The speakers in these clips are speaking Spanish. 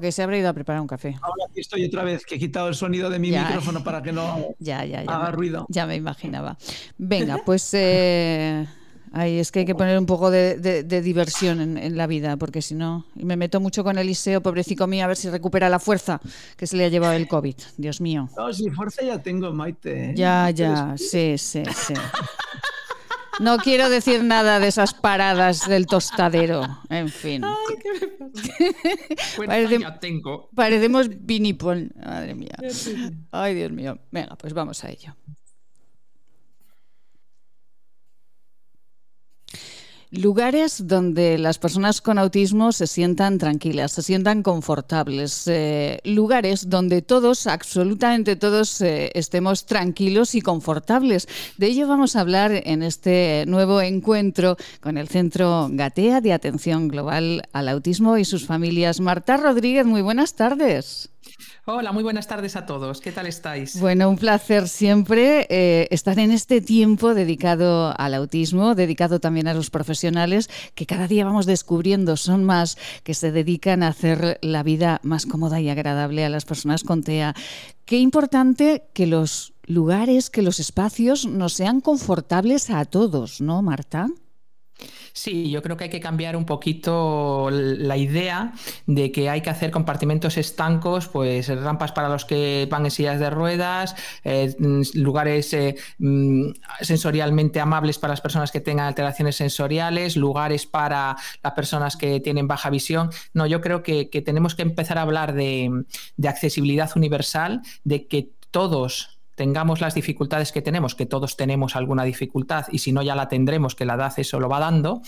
Que se habrá ido a preparar un café. Ahora aquí estoy otra vez, que he quitado el sonido de mi micrófono para que no haga ruido. Ya me imaginaba. Venga, pues eh, es que hay que poner un poco de, diversión en, la vida, porque si no, y me meto mucho con Eliseo, pobrecito mío, a ver si recupera la fuerza que se le ha llevado el COVID. Dios mío. No, si fuerza ya tengo, Maite. ¿eh? Ya, ya, sí, sí, sí. No quiero decir nada de esas paradas del tostadero. En fin. Ay, ¿qué me tengo. Parecemos Vinipol. Madre mía. Ay, Dios mío. Venga, pues vamos a ello. Lugares donde las personas con autismo se sientan tranquilas, se sientan confortables. Eh, lugares donde todos, absolutamente todos, eh, estemos tranquilos y confortables. De ello vamos a hablar en este nuevo encuentro con el Centro Gatea de Atención Global al Autismo y sus familias. Marta Rodríguez, muy buenas tardes. Hola, muy buenas tardes a todos. ¿Qué tal estáis? Bueno, un placer siempre eh, estar en este tiempo dedicado al autismo, dedicado también a los profesionales que cada día vamos descubriendo, son más, que se dedican a hacer la vida más cómoda y agradable a las personas con TEA. Qué importante que los lugares, que los espacios nos sean confortables a todos, ¿no, Marta? Sí, yo creo que hay que cambiar un poquito la idea de que hay que hacer compartimentos estancos, pues rampas para los que van en sillas de ruedas, eh, lugares eh, mm, sensorialmente amables para las personas que tengan alteraciones sensoriales, lugares para las personas que tienen baja visión. No, yo creo que, tenemos que empezar a hablar de accesibilidad universal, de que todos tengamos las dificultades que tenemos, que todos tenemos alguna dificultad y si no ya la tendremos, que la edad eso lo va dando,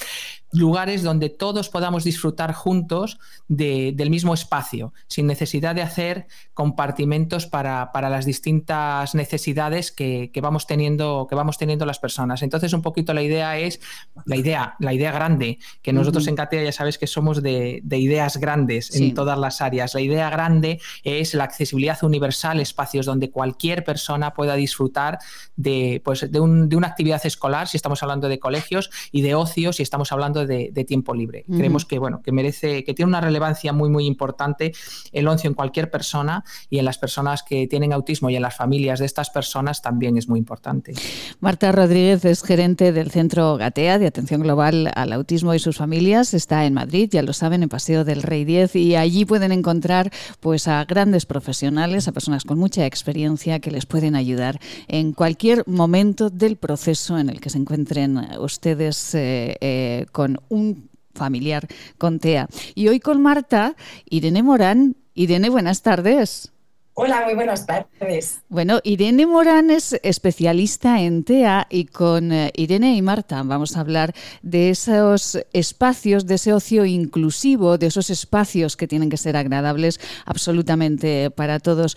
lugares donde todos podamos disfrutar juntos del mismo espacio, sin necesidad de hacer compartimentos para, las distintas necesidades que, vamos teniendo, que vamos teniendo las personas. Entonces, un poquito la idea es, la idea, la idea grande, que nosotros en Catea ya sabes que somos de, ideas grandes en todas las áreas. La idea grande es la accesibilidad universal, espacios donde cualquier persona pueda disfrutar de, pues, de, una actividad escolar, si estamos hablando de colegios, y de ocio, si estamos hablando de, tiempo libre. Creemos que, bueno, que merece, que tiene una relevancia muy, muy importante el ocio en cualquier persona y en las personas que tienen autismo y en las familias de estas personas también es muy importante. Marta Rodríguez es gerente del Centro Gatea de Atención Global al Autismo y sus familias. Está en Madrid, ya lo saben, en Paseo del Rey 10 y allí pueden encontrar pues a grandes profesionales, a personas con mucha experiencia que les pueden ayudar en cualquier momento del proceso en el que se encuentren ustedes eh, eh, con un familiar con TEA. Y hoy con Marta, Irene Morán. Irene, buenas tardes. Hola, muy buenas tardes. Bueno, Irene Morán es especialista en TEA y con eh, Irene y Marta vamos a hablar de esos espacios, de ese ocio inclusivo, de esos espacios que tienen que ser agradables absolutamente para todos.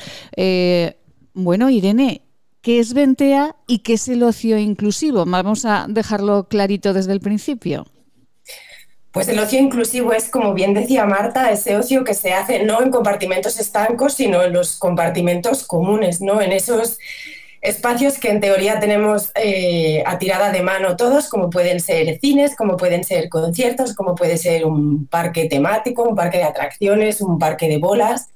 Bueno, Irene, ¿qué es Ventea y qué es el ocio inclusivo? Vamos a dejarlo clarito desde el principio. Pues el ocio inclusivo es, como bien decía Marta, ese ocio que se hace no en compartimentos estancos, sino en los compartimentos comunes, ¿no? En esos espacios que en teoría tenemos eh, a tirada de mano todos, como pueden ser cines, como pueden ser conciertos, como puede ser un parque temático, un parque de atracciones, un parque de bolas.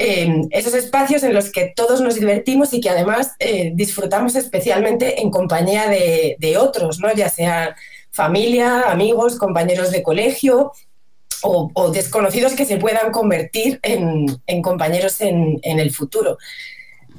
Em, esos espacios en los que todos nos divertimos y que además eh, disfrutamos especialmente en compañía de, otros, ¿no? ya sea familia, amigos, compañeros de colegio o, desconocidos que se puedan convertir en, compañeros en, el futuro.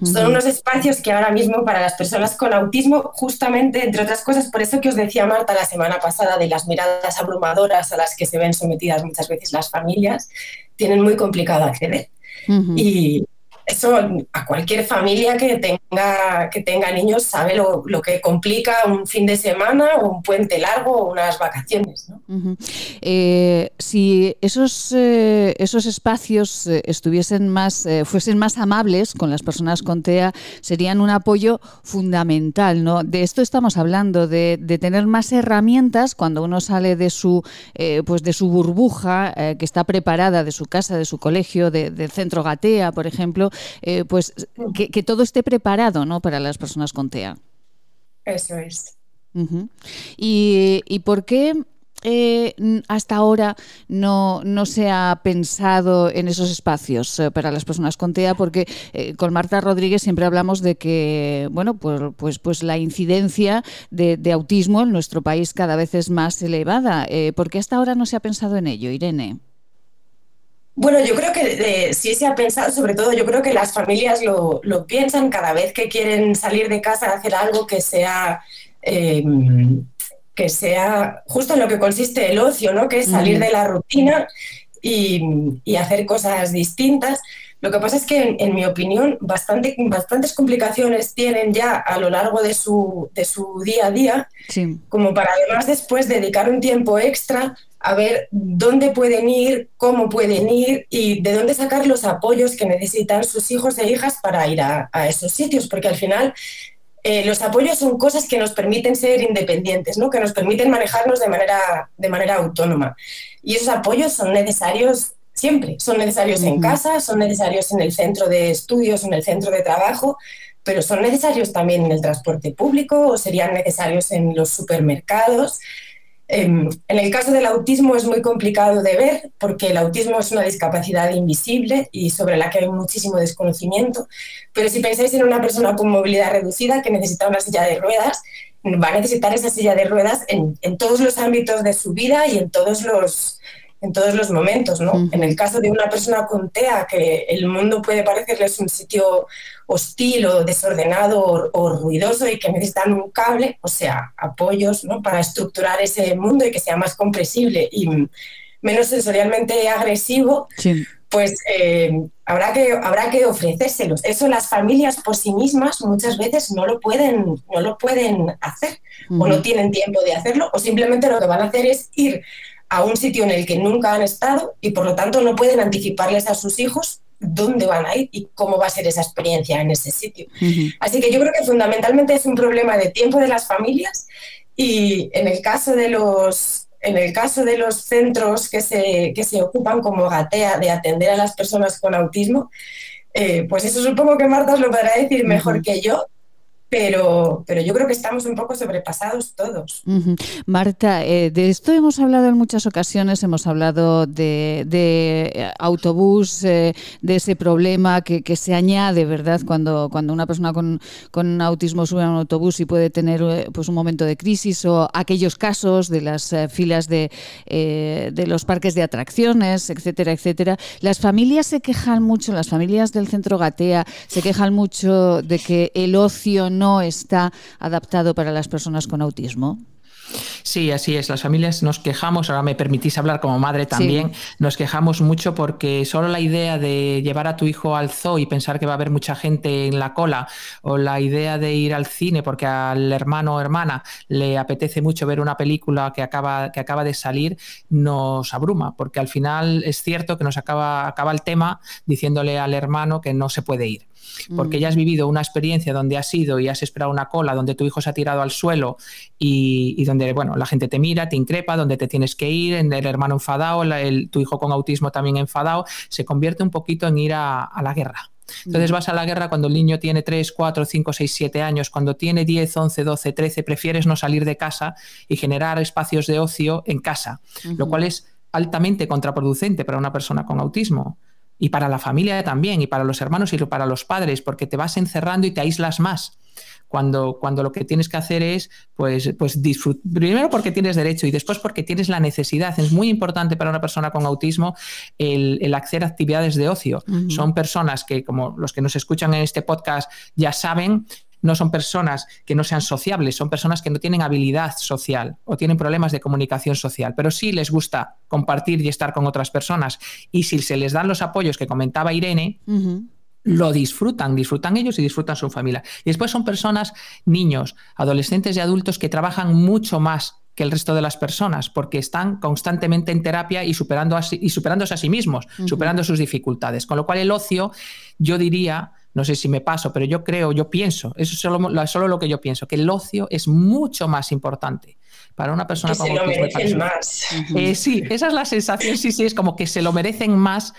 Son unos espacios que ahora mismo para las personas con autismo, justamente, entre otras cosas, por eso que os decía Marta la semana pasada de las miradas abrumadoras a las que se ven sometidas muchas veces las familias, tienen muy complicado acceder. Y eso a cualquier familia que tenga, que tenga niños sabe lo, que complica un fin de semana o un puente largo o unas vacaciones. Eh, si esos, eh, esos espacios eh, estuviesen más, fuesen más amables con las personas con TEA, serían un apoyo fundamental. ¿no? De esto estamos hablando, de, tener más herramientas cuando uno sale de su, pues de su burbuja que está preparada, de su casa, de su colegio, del centro Gatea, por ejemplo, eh, pues que, todo esté preparado ¿no? para las personas con TEA. Eso es. ¿Y, por qué eh, hasta ahora no, se ha pensado en esos espacios eh, para las personas con TEA? Porque con Marta Rodríguez siempre hablamos de que, bueno, pues, pues, pues la incidencia de, de, autismo en nuestro país cada vez es más elevada. ¿Por qué hasta ahora no se ha pensado en ello, Irene? Bueno, yo creo que sí se ha pensado, sobre todo yo creo que las familias lo, piensan cada vez que quieren salir de casa a hacer algo que sea, eh, que sea justo en lo que consiste el ocio, ¿no? que es salir de la rutina y, hacer cosas distintas. Lo que pasa es que, en, mi opinión, bastante, bastantes complicaciones tienen ya a lo largo de su, de su día a día, como para además después dedicar un tiempo extra a ver dónde pueden ir, cómo pueden ir y de dónde sacar los apoyos que necesitan sus hijos e hijas para ir a, esos sitios, porque al final eh, los apoyos son cosas que nos permiten ser independientes, ¿no? que nos permiten manejarnos de manera, de manera autónoma. Y esos apoyos son necesarios siempre, son necesarios en casa, son necesarios en el centro de estudios, en el centro de trabajo, pero son necesarios también en el transporte público o serían necesarios en los supermercados. Em, en el caso del autismo es muy complicado de ver porque el autismo es una discapacidad invisible y sobre la que hay muchísimo desconocimiento, pero si pensáis en una persona con movilidad reducida que necesita una silla de ruedas, va a necesitar esa silla de ruedas en, en todos los ámbitos de su vida y en todos los, en todos los momentos, ¿no? En el caso de una persona con TEA, que el mundo puede parecerles un sitio hostil o desordenado o, ruidoso y que necesitan un cable, o sea, apoyos, ¿no? Para estructurar ese mundo y que sea más comprensible y menos sensorialmente agresivo, pues eh, habrá, que, habrá que ofrecérselos. Eso las familias por sí mismas muchas veces no lo pueden, no lo pueden hacer o no tienen tiempo de hacerlo o simplemente lo que van a hacer es ir a un sitio en el que nunca han estado y por lo tanto no pueden anticiparles a sus hijos dónde van a ir y cómo va a ser esa experiencia en ese sitio. Así que yo creo que fundamentalmente es un problema de tiempo de las familias y en el caso de los en el caso de los centros que se, que se ocupan como Gatea de atender a las personas con autismo, eh, pues eso supongo que Marta os lo podrá decir mejor que yo, pero, pero yo creo que estamos un poco sobrepasados todos. Marta, eh, de esto hemos hablado en muchas ocasiones, hemos hablado de, de autobús, eh, de ese problema que, que, se añade, ¿verdad? Cuando, cuando una persona con, con, autismo sube a un autobús y puede tener eh, pues un momento de crisis o aquellos casos de las filas de, de los parques de atracciones, etcétera, etcétera. Las familias se quejan mucho, las familias del centro Gatea se quejan mucho de que el ocio no está adaptado para las personas con autismo? Sí, así es. Las familias nos quejamos, ahora me permitís hablar como madre también, nos quejamos mucho porque solo la idea de llevar a tu hijo al zoo y pensar que va a haber mucha gente en la cola, o la idea de ir al cine porque al hermano o hermana le apetece mucho ver una película que acaba, que acaba de salir, nos abruma, porque al final es cierto que nos acaba, acaba el tema diciéndole al hermano que no se puede ir. Porque ya has vivido una experiencia donde has ido y has esperado una cola, donde tu hijo se ha tirado al suelo y, donde, bueno, la gente te mira, te increpa, donde te tienes que ir, el hermano enfadado, tu hijo con autismo también enfadado, se convierte un poquito en ir a, la guerra. Entonces vas a la guerra cuando el niño tiene 3, 4, 5, 6, 7 años, cuando tiene 10, 11, 12, 13, prefieres no salir de casa y generar espacios de ocio en casa, lo cual es altamente contraproducente para una persona con autismo y para la familia también, y para los hermanos y para los padres, porque te vas encerrando y te aíslas más. Cuando, cuando lo que tienes que hacer es, pues, pues disfrutar, primero porque tienes derecho y después porque tienes la necesidad. Es muy importante para una persona con autismo el, el hacer actividades de ocio. Son personas que, como los que nos escuchan en este podcast ya saben, no son personas que no sean sociables, son personas que no tienen habilidad social o tienen problemas de comunicación social, pero sí les gusta compartir y estar con otras personas. Y si se les dan los apoyos que comentaba Irene, lo disfrutan, disfrutan ellos y disfrutan su familia. Y después son personas, niños, adolescentes y adultos que trabajan mucho más que el resto de las personas, porque están constantemente en terapia y, superando y superándose a sí mismos, superando sus dificultades. Con lo cual el ocio, yo diría, no sé si me paso, pero yo creo, yo pienso, eso es solo, solo lo que yo pienso, que el ocio es mucho más importante para una persona que se lo merecen más. Eh, sí, esa es la sensación, sí, sí, es como que se lo merecen más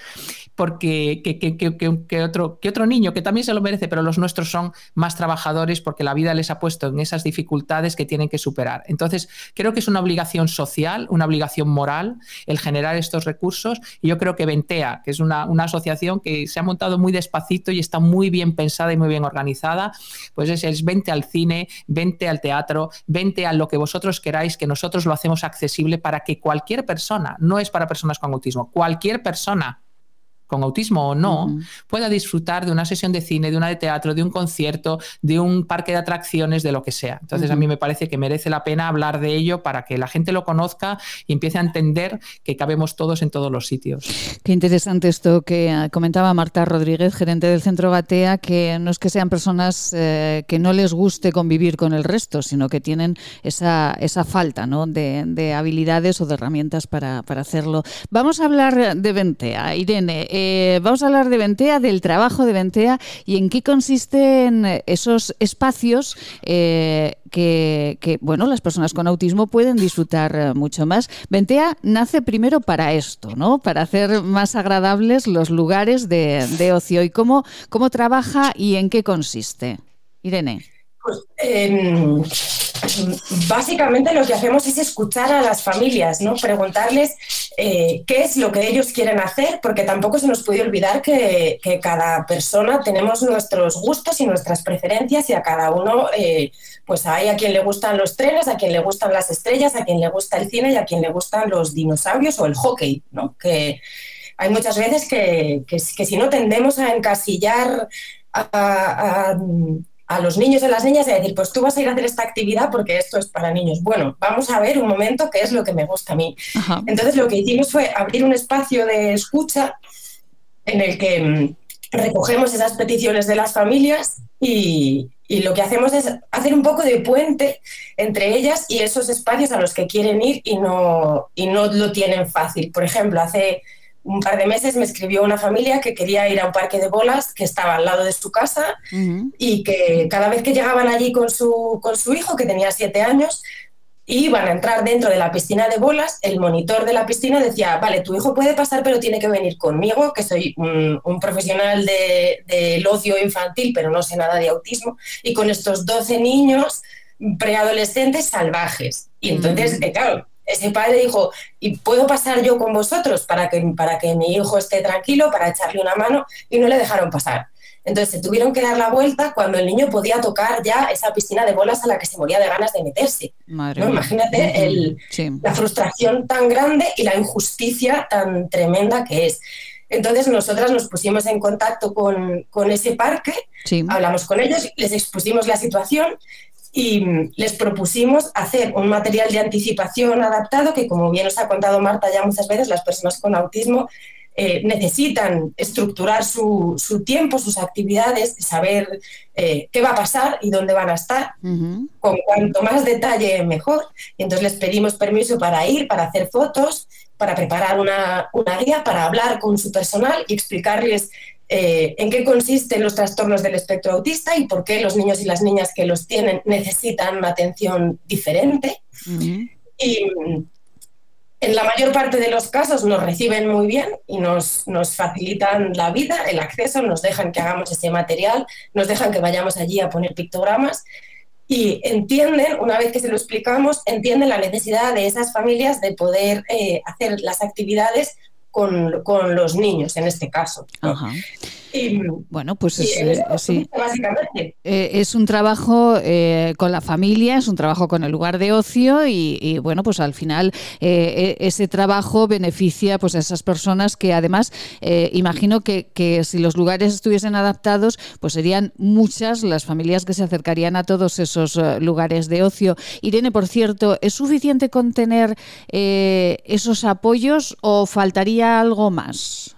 porque que, otro, que otro niño, que también se lo merece, pero los nuestros son más trabajadores porque la vida les ha puesto en esas dificultades que tienen que superar. Entonces, creo que es una obligación social, una obligación moral el generar estos recursos y yo creo que Ventea, que es una, asociación que se ha montado muy despacito y está muy bien pensada y muy bien organizada, pues es, es vente al cine, vente al teatro, vente a lo que vosotros queráis, que nosotros lo hacemos accesible para que cualquier persona, no es para personas con autismo, cualquier persona con autismo o no, pueda disfrutar de una sesión de cine, de una de teatro, de un concierto, de un parque de atracciones, de lo que sea. Entonces a mí me parece que merece la pena hablar de ello para que la gente lo conozca y empiece a entender que cabemos todos en todos los sitios. Qué interesante esto que eh, comentaba Marta Rodríguez, gerente del Centro Gatea, que no es que sean personas eh, que no les guste convivir con el resto, sino que tienen esa, esa falta ¿no? de, habilidades o de herramientas para, para hacerlo. Vamos a hablar de Ventea. Irene, eh, vamos a hablar de Ventea, del trabajo de Ventea y en qué consisten esos espacios eh, que, bueno, las personas con autismo pueden disfrutar eh, mucho más. Ventea nace primero para esto, ¿no? Para hacer más agradables los lugares de, ocio. ¿Y cómo, cómo trabaja y en qué consiste? Irene. Pues, em, básicamente lo que hacemos es escuchar a las familias, ¿no? Preguntarles eh, qué es lo que ellos quieren hacer, porque tampoco se nos puede olvidar que, cada persona tenemos nuestros gustos y nuestras preferencias y a cada uno, eh, pues hay a quien le gustan los trenes, a quien le gustan las estrellas, a quien le gusta el cine y a quien le gustan los dinosaurios o el hockey, ¿no? Que hay muchas veces que, que, si no tendemos a encasillar a los niños y a las niñas y decir, pues tú vas a ir a hacer esta actividad porque esto es para niños. Bueno, vamos a ver un momento qué es lo que me gusta a mí. Entonces lo que hicimos fue abrir un espacio de escucha en el que mm, recogemos esas peticiones de las familias y, y lo que hacemos es hacer un poco de puente entre ellas y esos espacios a los que quieren ir y no, y no lo tienen fácil. Por ejemplo, hace un par de meses me escribió una familia que quería ir a un parque de bolas que estaba al lado de su casa y que cada vez que llegaban allí con su, con su hijo, que tenía siete años, iban a entrar dentro de la piscina de bolas, el monitor de la piscina decía, vale, tu hijo puede pasar, pero tiene que venir conmigo, que soy un, profesional del de, ocio infantil, pero no sé nada de autismo, y con estos 12 niños preadolescentes salvajes. Y entonces, eh, claro, ese padre dijo, ¿y puedo pasar yo con vosotros para que, para que mi hijo esté tranquilo, para echarle una mano? Y no le dejaron pasar. Entonces se tuvieron que dar la vuelta cuando el niño podía tocar ya esa piscina de bolas a la que se moría de ganas de meterse. Imagínate la frustración tan grande y la injusticia tan tremenda que es. Entonces nosotras nos pusimos en contacto con, con ese parque, hablamos con ellos, les expusimos la situación y les propusimos hacer un material de anticipación adaptado que, como bien os ha contado Marta ya muchas veces, las personas con autismo eh, necesitan estructurar su, tiempo, sus actividades, saber eh, qué va a pasar y dónde van a estar. Con cuanto más detalle, mejor. Y entonces les pedimos permiso para ir, para hacer fotos, para preparar una, una guía, para hablar con su personal y explicarles eh, en qué consisten los trastornos del espectro autista y por qué los niños y las niñas que los tienen necesitan una atención diferente. Y mm, en la mayor parte de los casos nos reciben muy bien y nos, nos, facilitan la vida, el acceso, nos dejan que hagamos ese material, nos dejan que vayamos allí a poner pictogramas y entienden, una vez que se lo explicamos, entienden la necesidad de esas familias de poder eh, hacer las actividades con, con, los niños en este caso. Bueno, pues es, eh, eh, es un trabajo eh, con la familia, es un trabajo con el lugar de ocio y, bueno, pues al final e, ese trabajo beneficia pues a esas personas que además imagino que, que, si los lugares estuviesen adaptados, pues serían muchas las familias que se acercarían a todos esos lugares de ocio. Irene, por cierto, ¿es suficiente con tener esos apoyos o faltaría algo más?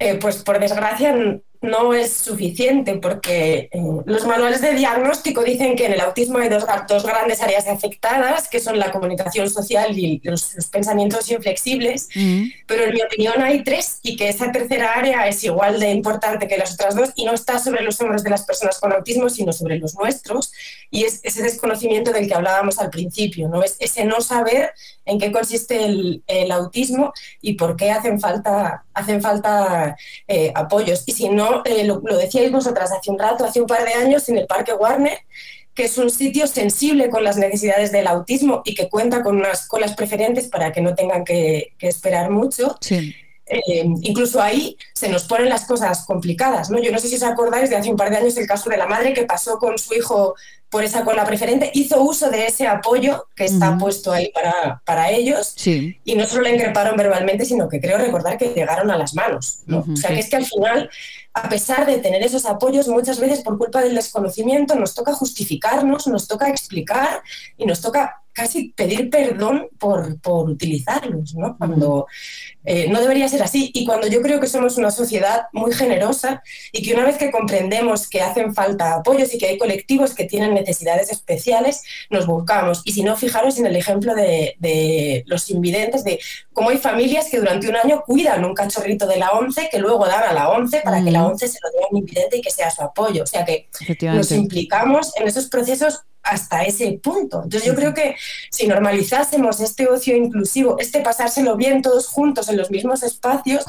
Eh, pues por desgracia no es suficiente porque eh, los manuales de diagnóstico dicen que en el autismo hay dos, dos, grandes áreas afectadas, que son la comunicación social y los, pensamientos inflexibles, mm. pero en mi opinión hay tres y que esa tercera área es igual de importante que las otras dos y no está sobre los hombros de las personas con autismo, sino sobre los nuestros y es ese desconocimiento del que hablábamos al principio, ¿no? es ese no saber en qué consiste el, autismo y por qué hacen falta, hacen falta eh, apoyos. Y si no, eh, lo, decíais vosotras hace un rato, hace un par de años, en el Parque Warner, que es un sitio sensible con las necesidades del autismo y que cuenta con unas colas preferentes para que no tengan que, esperar mucho. Eh, incluso ahí se nos ponen las cosas complicadas. ¿no? Yo no sé si os acordáis de hace un par de años el caso de la madre que pasó con su hijo por esa cola preferente, hizo uso de ese apoyo que está puesto ahí para, para ellos y no solo le increparon verbalmente, sino que creo recordar que llegaron a las manos. o sea, que es que al final, a pesar de tener esos apoyos, muchas veces por culpa del desconocimiento nos toca justificarnos, nos toca explicar y nos toca casi pedir perdón por, por utilizarlos, ¿no? Cuando eh, no debería ser así. Y cuando yo creo que somos una sociedad muy generosa y que una vez que comprendemos que hacen falta apoyos y que hay colectivos que tienen necesidades especiales, nos buscamos. Y si no, fijaros en el ejemplo de, de los invidentes, de cómo hay familias que durante un año cuidan un cachorrito de la ONCE que luego dan a la ONCE para que la ONCE se lo dé a un invidente y que sea su apoyo. O sea que nos implicamos en esos procesos hasta ese punto. Entonces yo creo que si normalizásemos este ocio inclusivo, este pasárselo bien todos juntos en los mismos espacios,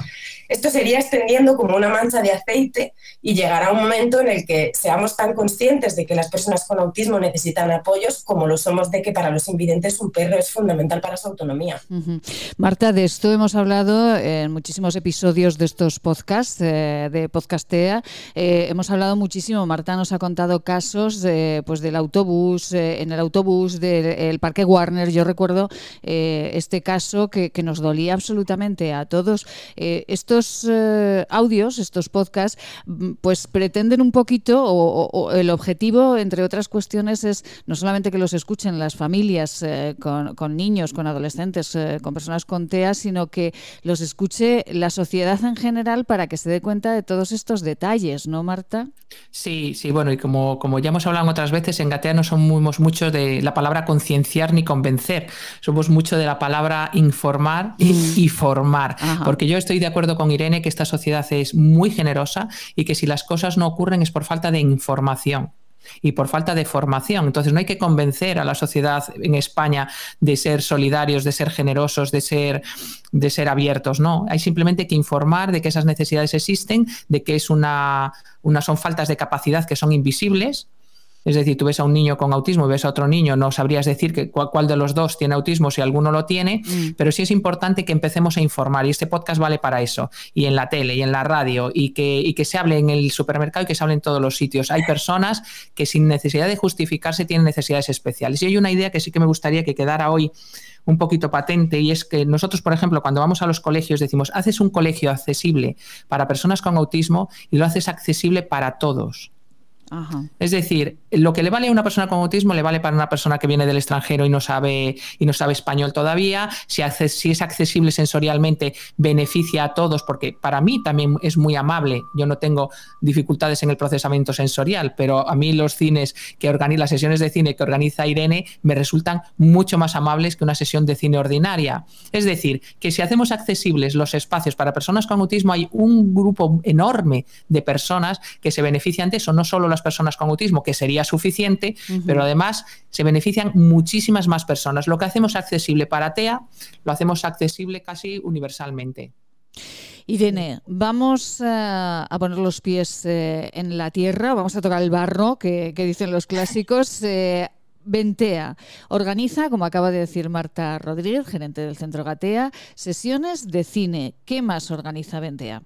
esto sería extendiendo como una mancha de aceite y llegará un momento en el que seamos tan conscientes de que las personas con autismo necesitan apoyos como lo somos de que para los invidentes un perro es fundamental para su autonomía. Marta, de esto hemos hablado en muchísimos episodios de estos podcasts, eh, de Podcastea. Eh, hemos hablado muchísimo, Marta nos ha contado casos pues del autobús, eh, en el autobús del Parque Warner. Yo recuerdo este caso que, que, nos dolía absolutamente a todos. esto estos eh, audios, estos podcasts, mm, pues pretenden un poquito, o, el objetivo, entre otras cuestiones, es no solamente que los escuchen las familias eh, con, niños, con adolescentes, eh, con personas con TEA, sino que los escuche la sociedad en general para que se dé cuenta de todos estos detalles, ¿no, Marta? Sí, sí, bueno, y como, como ya hemos hablado otras veces, en Gatea no somos mucho de la palabra concienciar ni convencer, somos mucho de la palabra informar y, mm. formar, porque yo estoy de acuerdo con Irene que esta sociedad es muy generosa y que si las cosas no ocurren es por falta de información y por falta de formación. Entonces no hay que convencer a la sociedad en España de ser solidarios, de ser generosos, de ser, de ser abiertos, no. Hay simplemente que informar de que esas necesidades existen, de que es una, una son faltas de capacidad que son invisibles es decir, tú ves a un niño con autismo y ves a otro niño, no sabrías decir que cuál, de los dos tiene autismo si alguno lo tiene, mm. pero sí es importante que empecemos a informar y este podcast vale para eso, y en la tele y en la radio, y que, que se hable en el supermercado y que se hable en todos los sitios. Hay personas que sin necesidad de justificarse tienen necesidades especiales. Y hay una idea que sí que me gustaría que quedara hoy un poquito patente y es que nosotros, por ejemplo, cuando vamos a los colegios decimos, haces un colegio accesible para personas con autismo y lo haces accesible para todos. Es decir, lo que le vale a una persona con autismo le vale para una persona que viene del extranjero y no sabe, y no sabe español todavía. Si, si, es accesible sensorialmente, beneficia a todos, porque para mí también es muy amable. Yo no tengo dificultades en el procesamiento sensorial, pero a mí los cines que organizan, las sesiones de cine que organiza Irene, me resultan mucho más amables que una sesión de cine ordinaria. Es decir, que si hacemos accesibles los espacios para personas con autismo, hay un grupo enorme de personas que se benefician de eso, no solo las personas con autismo, que sería suficiente, pero además se benefician muchísimas más personas. Lo que hacemos accesible para TEA, lo hacemos accesible casi universalmente. Irene, vamos a poner los pies eh, en la tierra, vamos a tocar el barro, que, dicen los clásicos. Eh, Ventea organiza, como acaba de decir Marta Rodríguez, gerente del Centro Gatea, sesiones de cine. ¿Qué más organiza Ventea?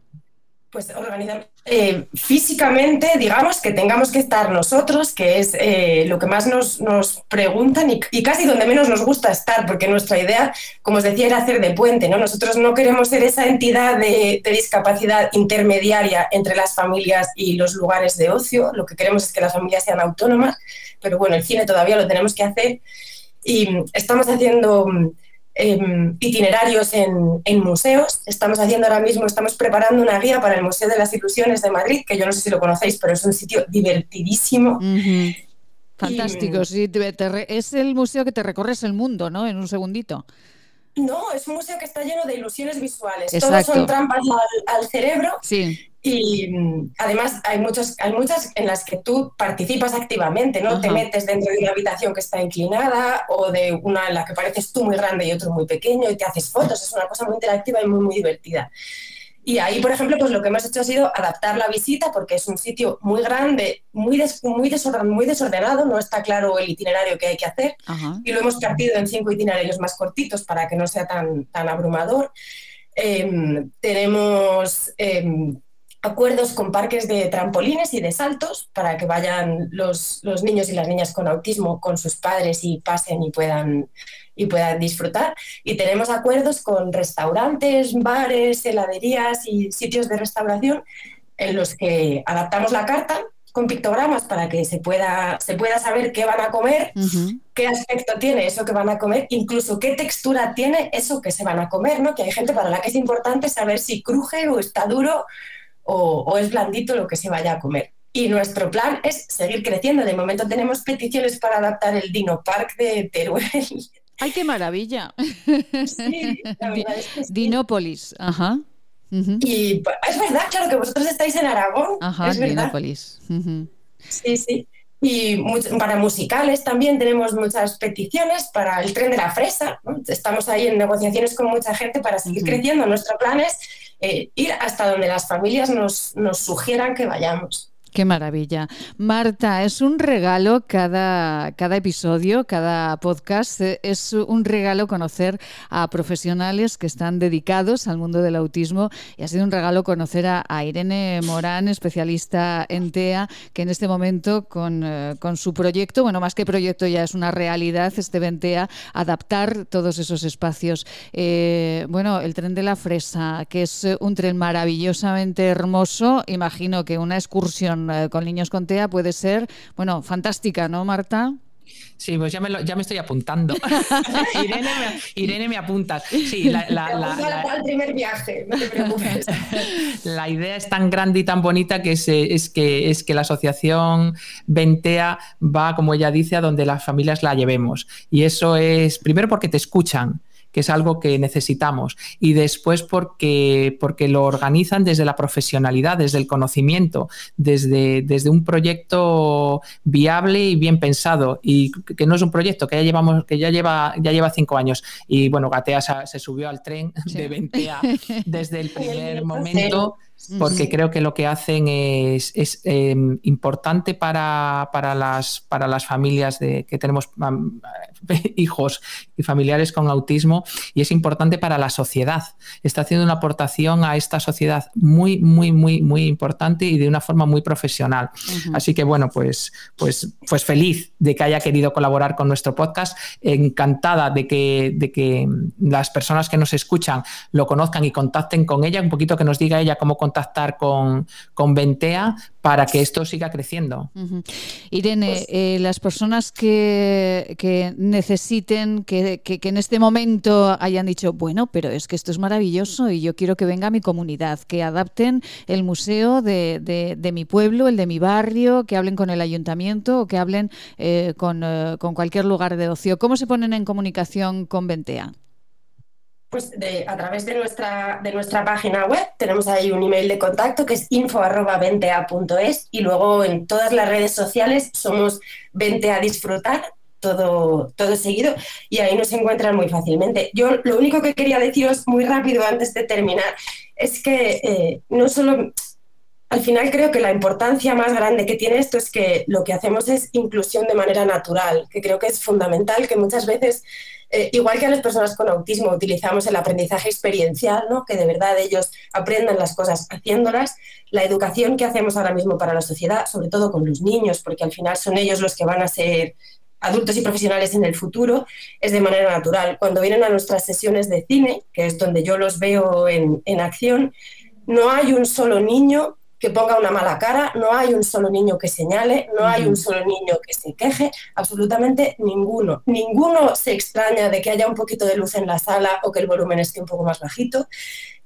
Pues organizar eh, físicamente, digamos, que tengamos que estar nosotros, que es eh, lo que más nos, preguntan y, casi donde menos nos gusta estar, porque nuestra idea, como os decía, era hacer de puente, ¿no? Nosotros no queremos ser esa entidad de discapacidad intermediaria entre las familias y los lugares de ocio, lo que queremos es que las familias sean autónomas, pero bueno, el cine todavía lo tenemos que hacer y estamos haciendo em, itinerarios en, museos. Estamos haciendo ahora mismo, estamos preparando una guía para el Museo de las Ilusiones de Madrid, que yo no sé si lo conocéis, pero es un sitio divertidísimo. Fantástico, sí, es el museo que te recorres el mundo, ¿no? En un segundito. No, es un museo que está lleno de ilusiones visuales. Todos son trampas al, cerebro. Sí. Y mm, además hay, muchos, hay muchas en las que tú participas activamente, ¿no? Te metes dentro de una habitación que está inclinada o de una en la que pareces tú muy grande y otro muy pequeño y te haces fotos. Es una cosa muy interactiva y muy, muy divertida. Y ahí, por ejemplo, pues lo que hemos hecho ha sido adaptar la visita porque es un sitio muy grande, muy, muy, muy desordenado, no está claro el itinerario que hay que hacer y lo hemos partido en cinco itinerarios más cortitos para que no sea tan, tan abrumador. Em, tenemos em, acuerdos con parques de trampolines y de saltos para que vayan los, los, niños y las niñas con autismo con sus padres y pasen y puedan y puedan disfrutar. Y tenemos acuerdos con restaurantes, bares, heladerías y sitios de restauración en los que adaptamos la carta con pictogramas para que se pueda, se pueda saber qué van a comer, qué aspecto tiene eso que van a comer, incluso qué textura tiene eso que se van a comer, ¿no? Que hay gente para la que es importante saber si cruje o está duro o, o es blandito lo que se vaya a comer. Y nuestro plan es seguir creciendo. De momento tenemos peticiones para adaptar el Dino Park de Teruel ¡Ay, qué maravilla! Sí, Dinópolis, ajá. Y pues, es verdad, claro, que vosotros estáis en Aragón. Ajá, Dinópolis. Sí, sí. Y para musicales también tenemos muchas peticiones para el tren de la fresa. Estamos ahí en negociaciones con mucha gente para seguir creciendo. Nuestro plan es eh, ir hasta donde las familias nos, nos sugieran que vayamos. Qué maravilla. Marta, es un regalo cada, cada episodio, cada podcast. Eh, es un regalo conocer a profesionales que están dedicados al mundo del autismo y ha sido un regalo conocer a, Irene Morán, especialista en TEA, que en este momento con, eh, con, su proyecto, bueno, más que proyecto ya es una realidad, este Ventea, adaptar todos esos espacios. Eh, bueno, el tren de la fresa, que es un tren maravillosamente hermoso, imagino que una excursión eh, con, niños con TEA puede ser, bueno, fantástica, ¿no, Marta? Sí, pues ya me, ya me estoy apuntando. Irene, me, apunta. Sí, la, la, primer viaje, no te preocupes. la idea es tan grande y tan bonita que es, es, que es que la asociación Ventea va, como ella dice, a donde las familias la llevemos. Y eso es, primero porque te escuchan que es algo que necesitamos, y después porque, porque lo organizan desde la profesionalidad, desde el conocimiento, desde, desde un proyecto viable y bien pensado, y que no es un proyecto que ya llevamos, que ya lleva, ya lleva cinco años. Y bueno, Gatea se, subió al tren de Ventea desde el primer momento porque creo que lo que hacen es, es em, importante para, para, las, para las familias de, que tenemos hijos y familiares con autismo y es importante para la sociedad. Está haciendo una aportación a esta sociedad muy, muy, muy, muy importante y de una forma muy profesional. Así que bueno, pues, pues, pues feliz de que haya querido colaborar con nuestro podcast, encantada de que, de que las personas que nos escuchan lo conozcan y contacten con ella, un poquito que nos diga ella cómo contactar con, con Ventea para que esto siga creciendo. Irene, pues eh, las personas que, que necesiten, que, que, en este momento hayan dicho, bueno, pero es que esto es maravilloso y yo quiero que venga a mi comunidad, que adapten el museo de, de, mi pueblo, el de mi barrio, que hablen con el ayuntamiento o que hablen eh, con, eh, con cualquier lugar de ocio. ¿Cómo se ponen en comunicación con Ventea? Pues a través de nuestra, de nuestra página web tenemos ahí un email de contacto que es info.ventea.es y luego en todas las redes sociales somos Vente a Disfrutar, todo, todo seguido, y ahí nos encuentran muy fácilmente. Yo lo único que quería deciros muy rápido antes de terminar es que eh, no solo al final creo que la importancia más grande que tiene esto es que lo que hacemos es inclusión de manera natural, que creo que es fundamental, que muchas veces eh, igual que a las personas con autismo utilizamos el aprendizaje experiencial, ¿no? que de verdad ellos aprendan las cosas haciéndolas, la educación que hacemos ahora mismo para la sociedad, sobre todo con los niños, porque al final son ellos los que van a ser adultos y profesionales en el futuro, es de manera natural. Cuando vienen a nuestras sesiones de cine, que es donde yo los veo en, en acción, no hay un solo niño que ponga una mala cara, no hay un solo niño que señale, no hay un solo niño que se queje, absolutamente ninguno. Ninguno se extraña de que haya un poquito de luz en la sala o que el volumen esté un poco más bajito.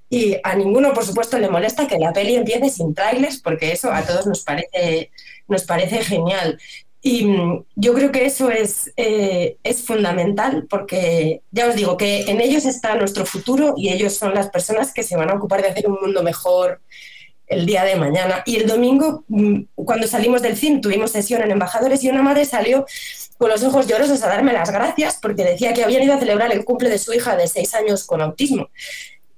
Y a ninguno, por supuesto, le molesta que la peli empiece sin trailers, porque eso a todos nos parece, nos parece genial. Y mm, yo creo que eso es, eh, es fundamental porque ya os digo que en ellos está nuestro futuro y ellos son las personas que se van a ocupar de hacer un mundo mejor el día de mañana. Y el domingo, mm, cuando salimos del cine, tuvimos sesión en Embajadores y una madre salió con los ojos llorosos a darme las gracias porque decía que habían ido a celebrar el cumple de su hija de seis años con autismo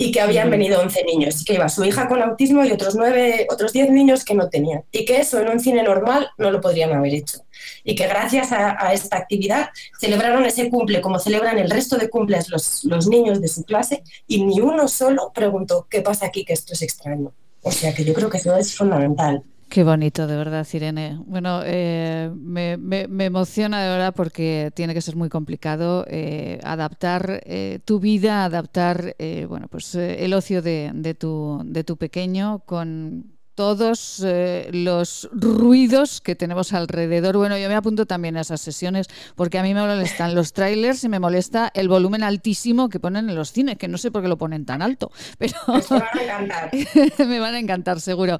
y que habían venido 11 niños, y que iba su hija con autismo y otros nueve, otros 10 niños que no tenían, y que eso en un cine normal no lo podrían haber hecho. Y que gracias a, esta actividad celebraron ese cumple como celebran el resto de cumples los, los niños de su clase, y ni uno solo preguntó, ¿qué pasa aquí que esto es extraño? O sea que yo creo que eso es fundamental. Qué bonito, de verdad, Irene. Bueno, eh, me, me, emociona de verdad porque tiene que ser muy complicado eh, adaptar eh, tu vida, adaptar bueno, pues, el ocio de, de, tu, de tu pequeño con todos eh, los ruidos que tenemos alrededor. Bueno, yo me apunto también a esas sesiones porque a mí me molestan los trailers y me molesta el volumen altísimo que ponen en los cines, que no sé por qué lo ponen tan alto, pero me van a encantar. me van a encantar, seguro.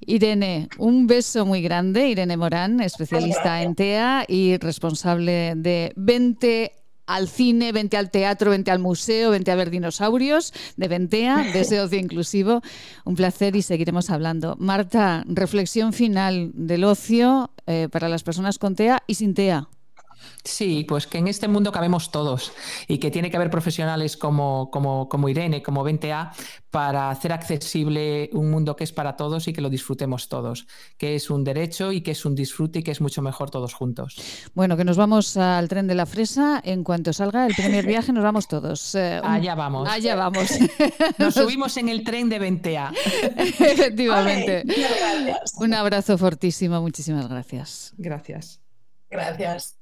Irene, un beso muy grande. Irene Morán, especialista en TEA y responsable de 20 al cine, vente al teatro, vente al museo, vente a ver dinosaurios de Ventea, de ese ocio inclusivo. Un placer y seguiremos hablando. Marta, reflexión final del ocio eh, para las personas con TEA y sin TEA. Sí, pues que en este mundo cabemos todos y que tiene que haber profesionales como, como, como Irene, como 20A, para hacer accesible un mundo que es para todos y que lo disfrutemos todos, que es un derecho y que es un disfrute y que es mucho mejor todos juntos. Bueno, que nos vamos al tren de la fresa. En cuanto salga el primer viaje, nos vamos todos. Eh, allá vamos. Allá vamos. Nos subimos en el tren de 20A. Efectivamente. un abrazo fortísimo. Muchísimas gracias. Gracias. Gracias.